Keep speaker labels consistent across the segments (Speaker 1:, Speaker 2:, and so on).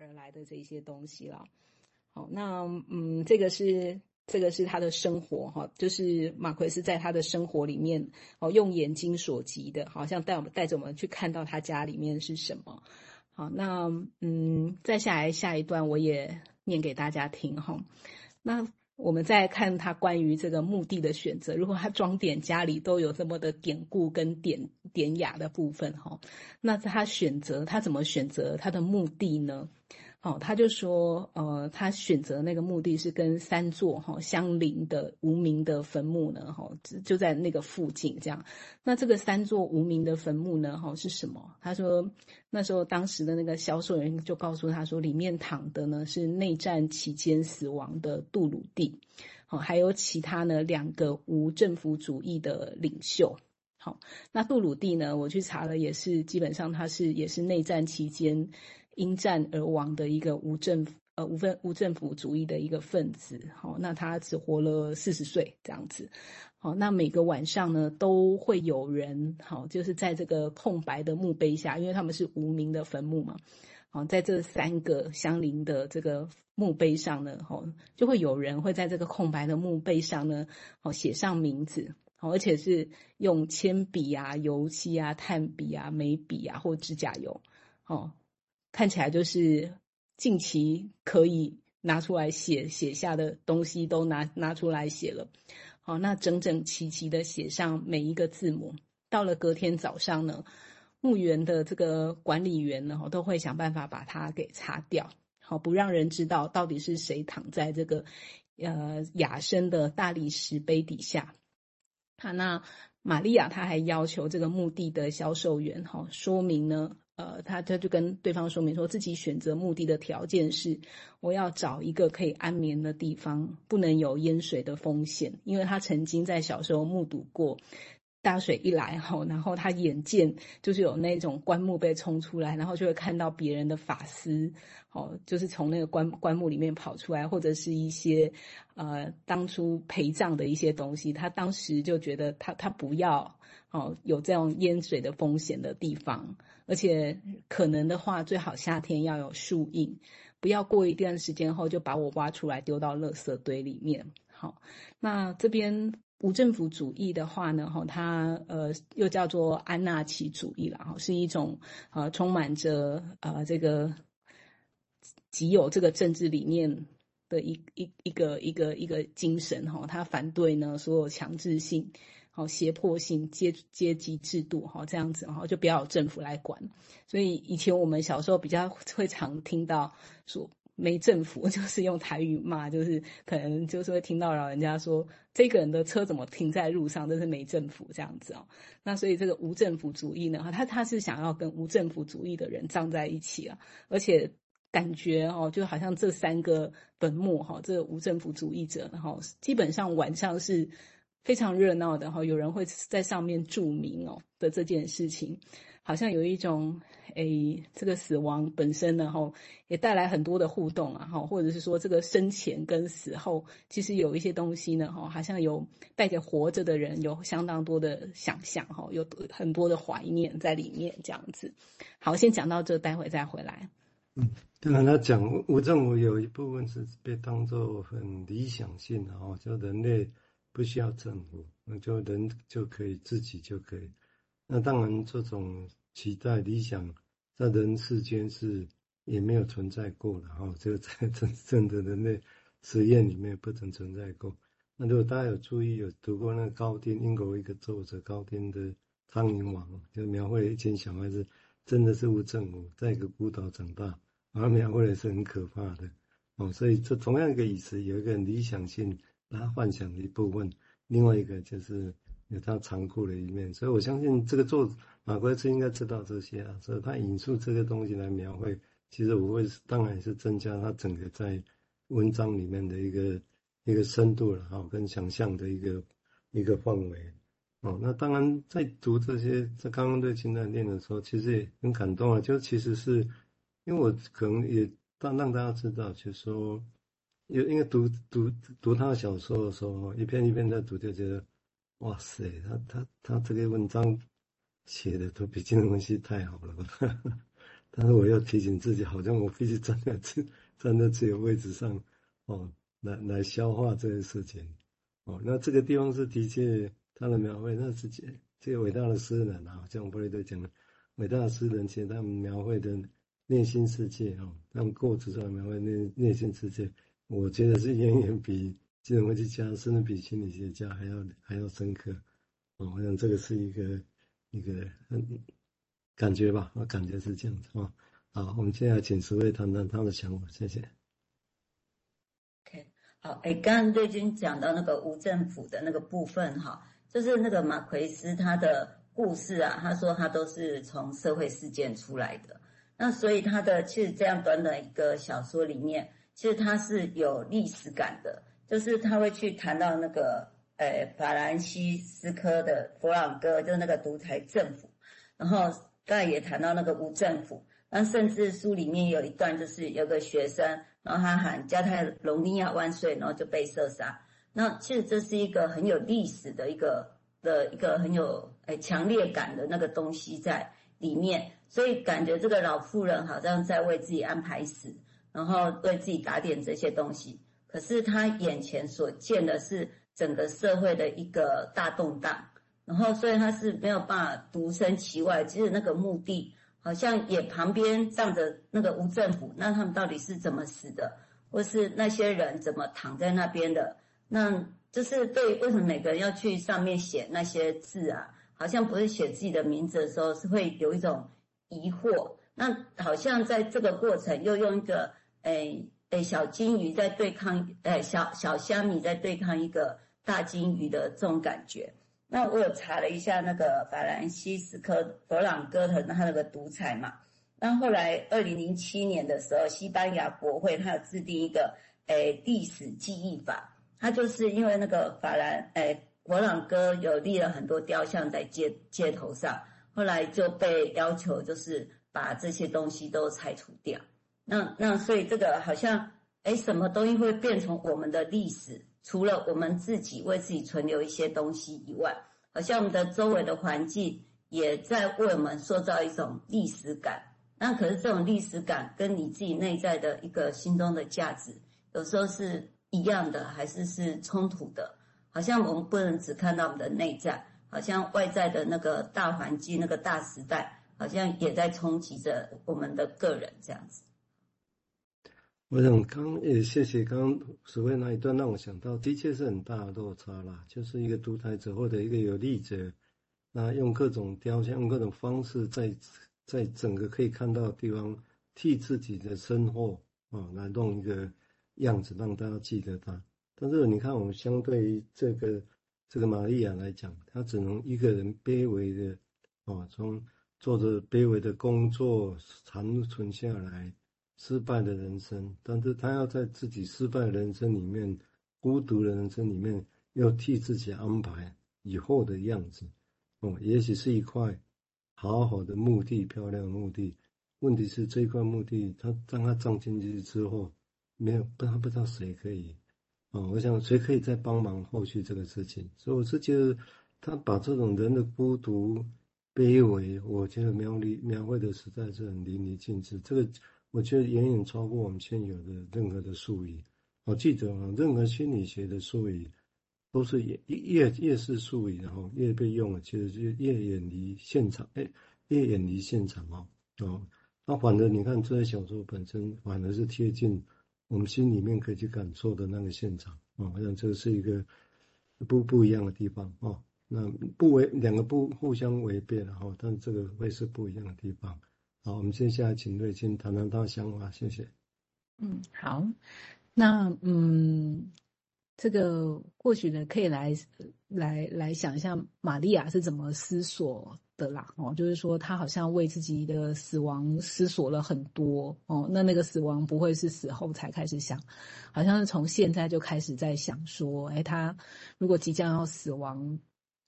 Speaker 1: 而来的这些东西了。好，那嗯，这个是这个是他的生活哈，就是马奎斯在他的生活里面哦，用眼睛所及的，好像带我们带着我们去看到他家里面是什么。好，那嗯，再下来下一段我也念给大家听哈。那我们再看他关于这个墓地的选择，如果他装点家里都有这么的典故跟典典雅的部分哈，那他选择他怎么选择他的墓地呢？哦，他就说，呃，他选择那个墓地是跟三座哈相邻的无名的坟墓呢，哈，就在那个附近这样。那这个三座无名的坟墓呢，哈，是什么？他说，那时候当时的那个销售员就告诉他说，里面躺的呢是内战期间死亡的杜鲁第，好，还有其他呢两个无政府主义的领袖。好，那杜鲁第呢，我去查了，也是基本上他是也是内战期间。因战而亡的一个无政府呃无分无政府主义的一个分子，好，那他只活了四十岁这样子，好，那每个晚上呢都会有人好，就是在这个空白的墓碑下，因为他们是无名的坟墓嘛，好，在这三个相邻的这个墓碑上呢，好，就会有人会在这个空白的墓碑上呢，好写上名字，而且是用铅笔啊、油漆啊、炭笔啊、眉笔啊或指甲油，哦。看起来就是近期可以拿出来写写下的东西都拿拿出来写了，好，那整整齐齐的写上每一个字母。到了隔天早上呢，墓园的这个管理员呢，都会想办法把它给擦掉，好，不让人知道到底是谁躺在这个呃哑身的大理石碑底下。他，那玛利亚他还要求这个墓地的销售员哈说明呢。呃，他他就跟对方说明说，自己选择墓地的条件是，我要找一个可以安眠的地方，不能有淹水的风险，因为他曾经在小时候目睹过大水一来后，然后他眼见就是有那种棺木被冲出来，然后就会看到别人的发丝，哦，就是从那个棺棺木里面跑出来，或者是一些呃当初陪葬的一些东西，他当时就觉得他他不要哦有这样淹水的风险的地方。而且可能的话，最好夏天要有树荫，不要过一段时间后就把我挖出来丢到垃圾堆里面。好，那这边无政府主义的话呢，哈，它呃又叫做安纳奇主义了，哈，是一种呃充满着呃这个极有这个政治理念的一一一个一个一个精神，哈，它反对呢所有强制性。好，胁迫性阶阶级制度，哈，这样子，哈，就不要有政府来管。所以以前我们小时候比较会常听到说没政府，就是用台语骂，就是可能就是会听到老人家说这个人的车怎么停在路上，这是没政府这样子哦。那所以这个无政府主义呢，他他是想要跟无政府主义的人葬在一起啊，而且感觉哦，就好像这三个坟墓哈，这个无政府主义者，然后基本上晚上是。非常热闹的哈，有人会在上面注明哦的这件事情，好像有一种诶，这个死亡本身呢哈，也带来很多的互动啊哈，或者是说这个生前跟死后，其实有一些东西呢哈，好像有带着活着的人有相当多的想象哈，有很多的怀念在里面这样子。好，先讲到这，待会再回来。
Speaker 2: 嗯，当然他讲无政府有一部分是被当作很理想性的哈，就人类。不需要政府，就人就可以自己就可以。那当然，这种期待理想在人世间是也没有存在过的哈。这个在真正的人类实验里面不曾存在过。那如果大家有注意有读过那个高丁英国一个作者高丁的《苍蝇王》，就描绘一群小孩子真的是无政府，在一个孤岛长大，而描绘的是很可怕的哦。所以这同样一个意思，有一个理想性。他幻想的一部分，另外一个就是有他残酷的一面，所以我相信这个作者马奎斯应该知道这些啊，所以他引述这个东西来描绘，其实我会当然是增加他整个在文章里面的一个一个深度了哈，跟想象的一个一个范围哦。那当然在读这些在刚刚对清代念的时候，其实也很感动啊，就其实是因为我可能也让让大家知道，就是说。因因为读读读他的小说的时候，一篇一篇在读，就觉得，哇塞，他他他这个文章写的都比金庸文系太好了吧？但是我要提醒自己，好像我必须站在自站在自己的位置上，哦，来来消化这些事情，哦，那这个地方是的确他的描绘，那是这这个伟大的诗人啊，像弗雷德讲的，伟大的诗人其实他们描绘的内心世界，哦，他们过程上描绘内内心世界，我觉得是远远比金融分析家，甚至比心理学家还要还要深刻，哦，我想这个是一个一个很。感觉吧，我感觉是这样子啊。好，我们接下来请十位谈谈他的想法，谢谢。
Speaker 3: OK，好，哎，刚刚瑞君讲到那个无政府的那个部分哈，就是那个马奎斯他的故事啊，他说他都是从社会事件出来的，那所以他的其实这样短短一个小说里面，其实他是有历史感的，就是他会去谈到那个呃法兰西斯科的佛朗哥，就是那个独裁政府，然后。刚才也谈到那个无政府，那甚至书里面有一段，就是有个学生，然后他喊加泰隆尼亚万岁，然后就被射杀。那其实这是一个很有历史的一个的一个很有诶强烈感的那个东西在里面，所以感觉这个老妇人好像在为自己安排死，然后为自己打点这些东西。可是他眼前所见的是整个社会的一个大动荡。然后，所以他是没有办法独身其外。其实那个墓地好像也旁边站着那个无政府，那他们到底是怎么死的，或是那些人怎么躺在那边的？那就是对，为什么每个人要去上面写那些字啊？好像不是写自己的名字的时候，是会有一种疑惑。那好像在这个过程，又用一个诶诶小金鱼在对抗，诶小小虾米在对抗一个大金鱼的这种感觉。那我有查了一下那个法兰西斯科佛朗哥的他那个独裁嘛，那后来二零零七年的时候，西班牙国会他有制定一个诶历史记忆法，他就是因为那个法兰诶佛朗哥有立了很多雕像在街街头上，后来就被要求就是把这些东西都拆除掉。那那所以这个好像诶什么东西会变成我们的历史？除了我们自己为自己存留一些东西以外，好像我们的周围的环境也在为我们塑造一种历史感。那可是这种历史感跟你自己内在的一个心中的价值，有时候是一样的，还是是冲突的？好像我们不能只看到我们的内在，好像外在的那个大环境、那个大时代，好像也在冲击着我们的个人这样子。
Speaker 2: 我想刚也谢谢刚所谓那一段，让我想到，的确是很大的落差啦。就是一个独裁者或者一个有力者，那用各种雕像、用各种方式在，在整个可以看到的地方替自己的身后啊来弄一个样子，让大家记得他。但是你看，我们相对于这个这个玛利亚来讲，她只能一个人卑微的啊，从做着卑微的工作残存下来。失败的人生，但是他要在自己失败的人生里面，孤独的人生里面，要替自己安排以后的样子。哦，也许是一块好好的墓地，漂亮的墓地。问题是这块墓地，他当他葬进去之后，没有不他不知道谁可以。哦，我想谁可以再帮忙后续这个事情。所以我是觉得，他把这种人的孤独、卑微，我觉得描绘描绘的实在是很淋漓尽致。这个。我觉得远远超过我们现有的任何的术语。我记得啊，任何心理学的术语都是越越越是术语，然后越被用了，其实就越远离现场，哎，越远离现场哦。哦，那反正你看这些小说本身，反而是贴近我们心里面可以去感受的那个现场啊。好像这是一个不不一样的地方哦。那不违两个不互相违背的哈，但这个会是不一样的地方。好，我们接下来请瑞金谈谈他的想法，谢谢。
Speaker 1: 嗯，好，那嗯，这个或许呢，可以来来来想一下玛利亚是怎么思索的啦。哦，就是说她好像为自己的死亡思索了很多哦。那那个死亡不会是死后才开始想，好像是从现在就开始在想说，哎，他如果即将要死亡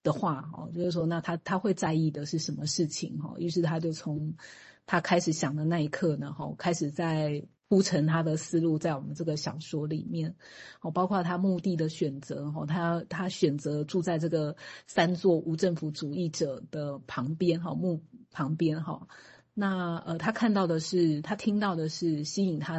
Speaker 1: 的话，哦，就是说那他他会在意的是什么事情？哦，于是他就从。他开始想的那一刻呢，哈，开始在铺陈他的思路，在我们这个小说里面，哦，包括他墓地的选择，哈，他他选择住在这个三座无政府主义者的旁边，哈，墓旁边，哈，那呃，他看到的是，他听到的是吸引他